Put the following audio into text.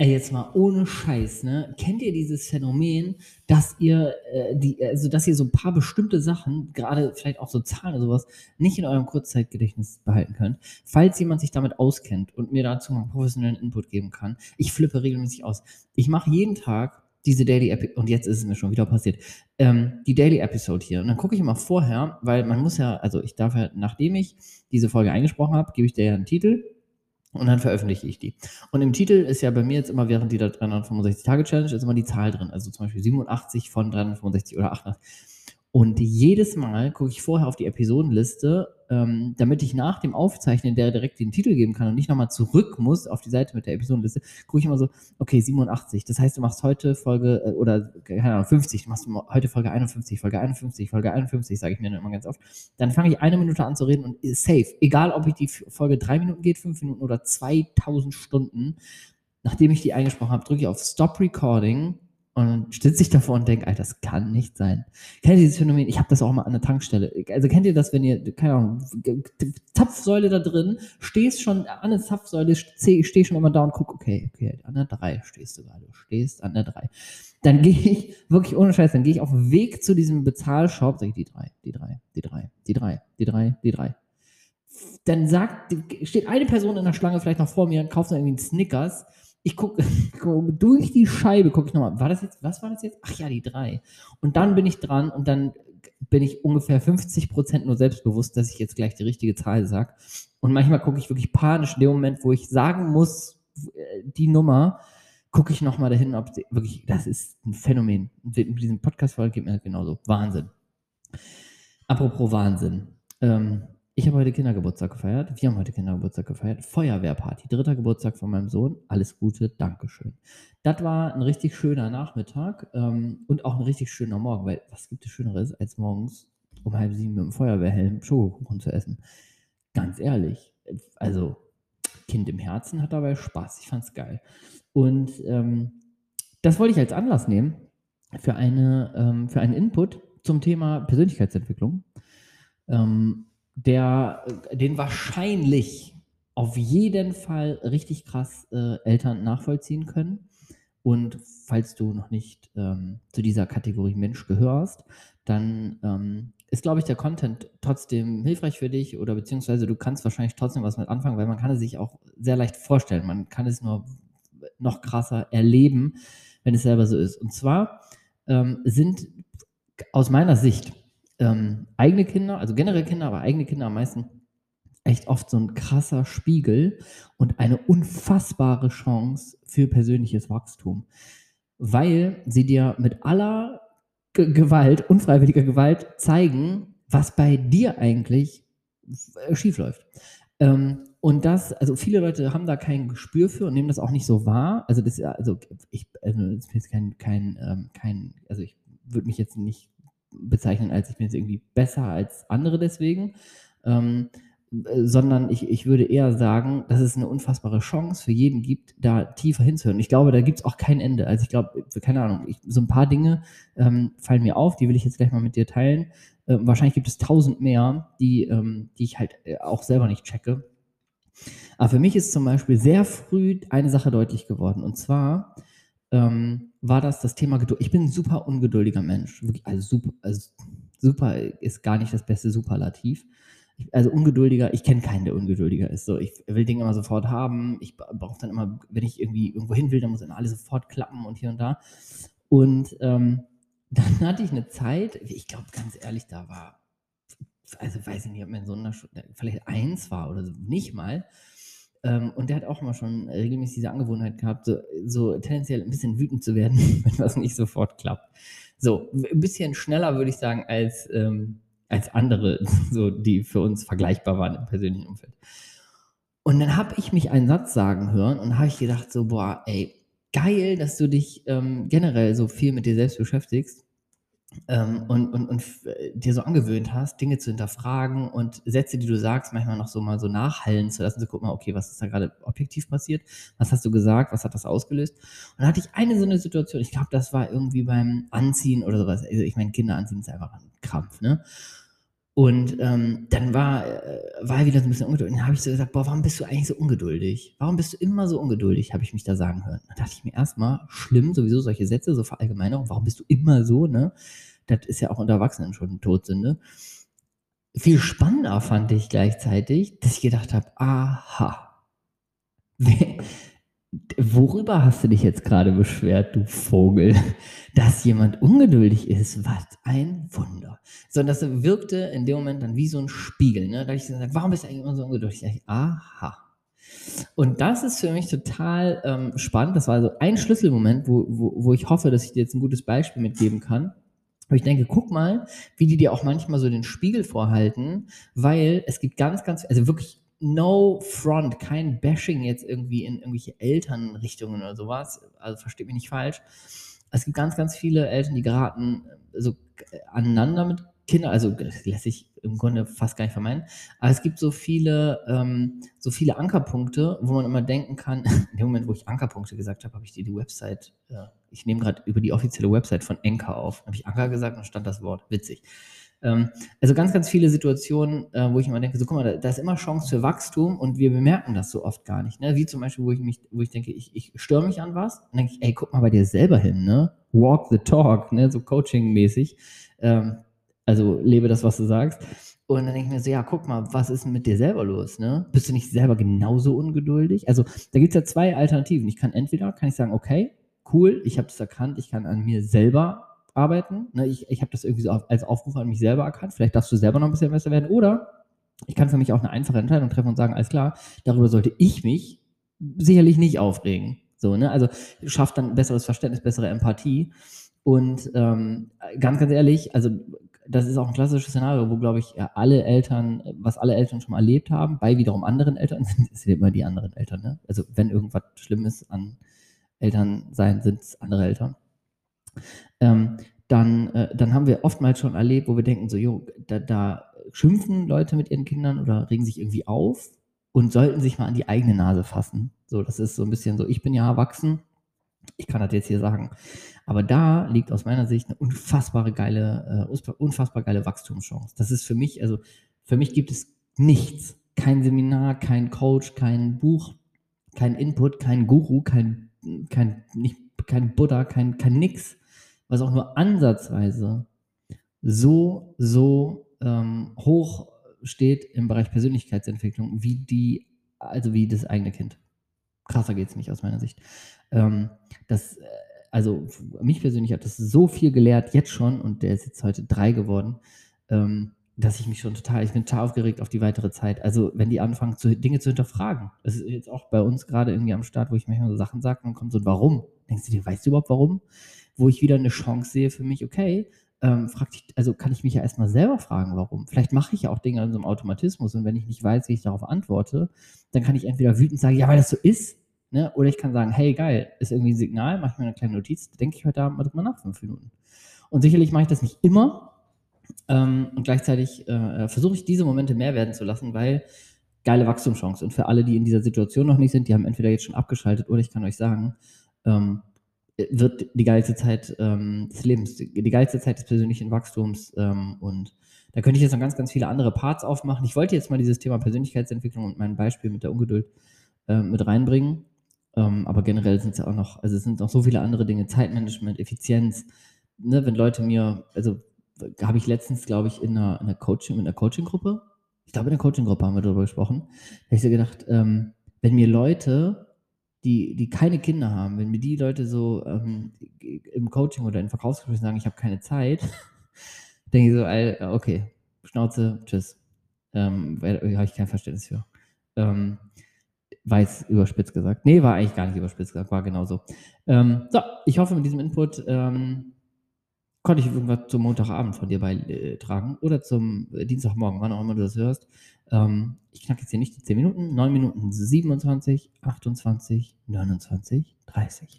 Ey, jetzt mal ohne Scheiß, ne? Kennt ihr dieses Phänomen, dass ihr, äh, die, also dass ihr so ein paar bestimmte Sachen, gerade vielleicht auch so Zahlen oder sowas, nicht in eurem Kurzzeitgedächtnis behalten könnt? Falls jemand sich damit auskennt und mir dazu mal professionellen Input geben kann, ich flippe regelmäßig aus. Ich mache jeden Tag diese Daily Episode, und jetzt ist es mir schon wieder passiert, ähm, die Daily Episode hier. Und dann gucke ich immer vorher, weil man muss ja, also ich darf ja, nachdem ich diese Folge eingesprochen habe, gebe ich dir ja einen Titel und dann veröffentliche ich die. Und im Titel ist ja bei mir jetzt immer während dieser 365-Tage-Challenge ist immer die Zahl drin. Also zum Beispiel 87 von 365 oder 88. Und jedes Mal gucke ich vorher auf die Episodenliste, ähm, damit ich nach dem Aufzeichnen der direkt den Titel geben kann und nicht nochmal zurück muss auf die Seite mit der Episodenliste, gucke ich immer so, okay, 87. Das heißt, du machst heute Folge, äh, oder keine Ahnung, 50, du machst heute Folge 51, Folge 51, Folge 51, sage ich mir dann immer ganz oft. Dann fange ich eine Minute an zu reden und safe. Egal, ob ich die Folge drei Minuten geht, fünf Minuten oder 2000 Stunden, nachdem ich die eingesprochen habe, drücke ich auf Stop Recording und sitze ich davor und denke, Alter, das kann nicht sein. Kennt ihr dieses Phänomen? Ich habe das auch mal an der Tankstelle. Also kennt ihr das, wenn ihr, keine Ahnung, Zapfsäule da drin, stehst schon an der Zapfsäule, stehst schon immer da und guck, okay, okay, an der 3 stehst du gerade, du stehst an der 3. Dann gehe ich, wirklich ohne Scheiß, dann gehe ich auf den Weg zu diesem Bezahlshop, sage ich die 3, die 3, die 3, die 3, die 3, die 3. Dann sagt, steht eine Person in der Schlange vielleicht noch vor mir und kauft dann irgendwie einen Snickers ich gucke guck, durch die Scheibe, gucke ich nochmal, war das jetzt, was war das jetzt? Ach ja, die drei. Und dann bin ich dran und dann bin ich ungefähr 50 Prozent nur selbstbewusst, dass ich jetzt gleich die richtige Zahl sage. Und manchmal gucke ich wirklich panisch in dem Moment, wo ich sagen muss, äh, die Nummer, gucke ich nochmal dahin, ob sie, wirklich, das ist ein Phänomen. Mit diesem Podcast-Folge geht mir das genauso. Wahnsinn. Apropos Wahnsinn. Ähm, ich habe heute Kindergeburtstag gefeiert. Wir haben heute Kindergeburtstag gefeiert. Feuerwehrparty. Dritter Geburtstag von meinem Sohn. Alles Gute, Dankeschön. Das war ein richtig schöner Nachmittag ähm, und auch ein richtig schöner Morgen, weil was gibt es Schöneres, als morgens um halb sieben mit dem Feuerwehrhelm Schokokuchen zu essen? Ganz ehrlich. Also, Kind im Herzen hat dabei Spaß. Ich fand's geil. Und ähm, das wollte ich als Anlass nehmen für, eine, ähm, für einen Input zum Thema Persönlichkeitsentwicklung. Ähm, der den wahrscheinlich auf jeden Fall richtig krass äh, Eltern nachvollziehen können. Und falls du noch nicht ähm, zu dieser Kategorie Mensch gehörst, dann ähm, ist, glaube ich, der Content trotzdem hilfreich für dich oder beziehungsweise du kannst wahrscheinlich trotzdem was mit anfangen, weil man kann es sich auch sehr leicht vorstellen. Man kann es nur noch krasser erleben, wenn es selber so ist. Und zwar ähm, sind aus meiner Sicht ähm, eigene Kinder, also generell Kinder, aber eigene Kinder am meisten, echt oft so ein krasser Spiegel und eine unfassbare Chance für persönliches Wachstum, weil sie dir mit aller G Gewalt, unfreiwilliger Gewalt zeigen, was bei dir eigentlich schief läuft. Ähm, und das, also viele Leute haben da kein Gespür für und nehmen das auch nicht so wahr. Also das, also ich, also das ist kein, kein, ähm, kein, also ich würde mich jetzt nicht bezeichnen, als ich bin jetzt irgendwie besser als andere deswegen, ähm, sondern ich, ich würde eher sagen, dass es eine unfassbare Chance für jeden gibt, da tiefer hinzuhören. Ich glaube, da gibt es auch kein Ende. Also ich glaube, keine Ahnung, ich, so ein paar Dinge ähm, fallen mir auf, die will ich jetzt gleich mal mit dir teilen. Ähm, wahrscheinlich gibt es tausend mehr, die, ähm, die ich halt äh, auch selber nicht checke. Aber für mich ist zum Beispiel sehr früh eine Sache deutlich geworden. Und zwar, ähm, war das das Thema Geduld. Ich bin ein super ungeduldiger Mensch. Wirklich, also super, also super ist gar nicht das beste Superlativ. Ich, also ungeduldiger, ich kenne keinen, der ungeduldiger ist. So, ich will Dinge immer sofort haben. Ich brauche dann immer, wenn ich irgendwie irgendwo hin will, dann muss dann alles sofort klappen und hier und da. Und ähm, dann hatte ich eine Zeit, ich glaube ganz ehrlich, da war, also weiß ich nicht, ob mein Sohn vielleicht eins war oder so, nicht mal. Ähm, und der hat auch immer schon regelmäßig diese Angewohnheit gehabt, so, so tendenziell ein bisschen wütend zu werden, wenn was nicht sofort klappt. So, ein bisschen schneller würde ich sagen als, ähm, als andere, so, die für uns vergleichbar waren im persönlichen Umfeld. Und dann habe ich mich einen Satz sagen hören und habe ich gedacht, so, boah, ey, geil, dass du dich ähm, generell so viel mit dir selbst beschäftigst ähm, und, und, und äh, dir so angewöhnt hast, Dinge zu hinterfragen und Sätze, die du sagst, manchmal noch so mal so nachhallen zu lassen, zu gucken, okay, was ist da gerade objektiv passiert? Was hast du gesagt? Was hat das ausgelöst? Und dann hatte ich eine so eine Situation, ich glaube, das war irgendwie beim Anziehen oder sowas. Also ich meine, Kinder anziehen ist einfach ein Krampf, ne? Und ähm, dann war, äh, war er wieder so ein bisschen ungeduldig. Dann habe ich so gesagt, boah, warum bist du eigentlich so ungeduldig? Warum bist du immer so ungeduldig, habe ich mich da sagen hören. Dann dachte ich mir erstmal, schlimm, sowieso solche Sätze, so Verallgemeinerung, warum bist du immer so, ne? Das ist ja auch unter Erwachsenen schon Todsünde. Viel spannender fand ich gleichzeitig, dass ich gedacht habe, aha, worüber hast du dich jetzt gerade beschwert, du Vogel? Dass jemand ungeduldig ist, was ein Wunder. Sondern das wirkte in dem Moment dann wie so ein Spiegel. Ne? Da habe ich gesagt, warum bist du eigentlich immer so ungeduldig? Ich, aha. Und das ist für mich total ähm, spannend. Das war also ein Schlüsselmoment, wo, wo, wo ich hoffe, dass ich dir jetzt ein gutes Beispiel mitgeben kann. Aber ich denke, guck mal, wie die dir auch manchmal so den Spiegel vorhalten, weil es gibt ganz, ganz, also wirklich no front, kein Bashing jetzt irgendwie in irgendwelche Elternrichtungen oder sowas. Also versteht mich nicht falsch. Es gibt ganz, ganz viele Eltern, die geraten äh, so aneinander mit Kindern, also lässt sich im Grunde fast gar nicht vermeiden. Aber es gibt so viele, ähm, so viele Ankerpunkte, wo man immer denken kann, in dem Moment, wo ich Ankerpunkte gesagt habe, habe ich dir die Website, äh, ich nehme gerade über die offizielle Website von Anker auf, habe ich Anker gesagt und stand das Wort. Witzig. Ähm, also ganz, ganz viele Situationen, äh, wo ich immer denke, so guck mal, da, da, ist immer Chance für Wachstum und wir bemerken das so oft gar nicht. Ne? Wie zum Beispiel, wo ich mich, wo ich denke, ich, ich störe mich an was, dann denke ich, ey, guck mal bei dir selber hin, ne? Walk the talk, ne? So Coaching-mäßig. Ähm, also lebe das, was du sagst. Und dann denke ich mir so, ja, guck mal, was ist denn mit dir selber los? Ne? Bist du nicht selber genauso ungeduldig? Also da gibt es ja zwei Alternativen. Ich kann entweder, kann ich sagen, okay, cool, ich habe das erkannt, ich kann an mir selber arbeiten. Ne? Ich, ich habe das irgendwie so als Aufruf an mich selber erkannt. Vielleicht darfst du selber noch ein bisschen besser werden. Oder ich kann für mich auch eine einfache Entscheidung treffen und sagen, alles klar, darüber sollte ich mich sicherlich nicht aufregen. So, ne? Also schafft dann besseres Verständnis, bessere Empathie. Und ähm, ganz, ganz ehrlich, also das ist auch ein klassisches Szenario, wo, glaube ich, ja, alle Eltern, was alle Eltern schon mal erlebt haben, bei wiederum anderen Eltern, sind es immer die anderen Eltern. Ne? Also wenn irgendwas Schlimmes an Eltern sein, sind es andere Eltern ähm, dann, äh, dann haben wir oftmals schon erlebt, wo wir denken, so, jo, da, da schimpfen Leute mit ihren Kindern oder regen sich irgendwie auf und sollten sich mal an die eigene Nase fassen. So, das ist so ein bisschen so, ich bin ja erwachsen, ich kann das jetzt hier sagen. Aber da liegt aus meiner Sicht eine unfassbare geile, äh, unfassbar geile Wachstumschance. Das ist für mich, also für mich gibt es nichts. Kein Seminar, kein Coach, kein Buch, kein Input, kein Guru, kein, kein, nicht, kein Buddha, kein, kein nix, was auch nur ansatzweise so, so ähm, hoch steht im Bereich Persönlichkeitsentwicklung wie die, also wie das eigene Kind. Krasser geht es nicht aus meiner Sicht. Ähm, das, äh, also mich persönlich hat das so viel gelehrt, jetzt schon, und der ist jetzt heute drei geworden, ähm, dass ich mich schon total, ich bin total aufgeregt auf die weitere Zeit. Also, wenn die anfangen, zu, Dinge zu hinterfragen. Das ist jetzt auch bei uns gerade irgendwie am Start, wo ich manchmal so Sachen sage, dann kommt so ein Warum. Denkst du dir, weißt du überhaupt warum? wo ich wieder eine Chance sehe für mich, okay, ähm, frag dich, also kann ich mich ja erstmal selber fragen, warum. Vielleicht mache ich ja auch Dinge in so einem Automatismus und wenn ich nicht weiß, wie ich darauf antworte, dann kann ich entweder wütend sagen, ja, weil das so ist, ne? oder ich kann sagen, hey, geil, ist irgendwie ein Signal, mach mir eine kleine Notiz, denke ich heute Abend mal drüber nach, fünf Minuten. Und sicherlich mache ich das nicht immer ähm, und gleichzeitig äh, versuche ich diese Momente mehr werden zu lassen, weil geile Wachstumschance. Und für alle, die in dieser Situation noch nicht sind, die haben entweder jetzt schon abgeschaltet oder ich kann euch sagen, ähm, wird die geilste Zeit ähm, des Lebens, die geilste Zeit des persönlichen Wachstums ähm, und da könnte ich jetzt noch ganz, ganz viele andere Parts aufmachen. Ich wollte jetzt mal dieses Thema Persönlichkeitsentwicklung und mein Beispiel mit der Ungeduld äh, mit reinbringen. Ähm, aber generell sind es ja auch noch, also es sind noch so viele andere Dinge, Zeitmanagement, Effizienz. Ne, wenn Leute mir, also habe ich letztens, glaube ich, in einer, in einer Coaching, in einer Coaching-Gruppe, ich glaube in der Coaching-Gruppe haben wir darüber gesprochen, habe ich so gedacht, ähm, wenn mir Leute die, die keine Kinder haben, wenn mir die Leute so ähm, im Coaching oder in Verkaufsgesprächen sagen, ich habe keine Zeit, denke ich so, okay, Schnauze, tschüss. Ähm, habe ich kein Verständnis für. Ähm, war jetzt überspitzt gesagt. Nee, war eigentlich gar nicht überspitzt gesagt, war genauso. Ähm, so, ich hoffe, mit diesem Input ähm, konnte ich irgendwas zum Montagabend von dir beitragen oder zum Dienstagmorgen, wann auch immer du das hörst. Ähm, ich knacke jetzt hier nicht die 10 Minuten, 9 Minuten 27, 28, 29, 30.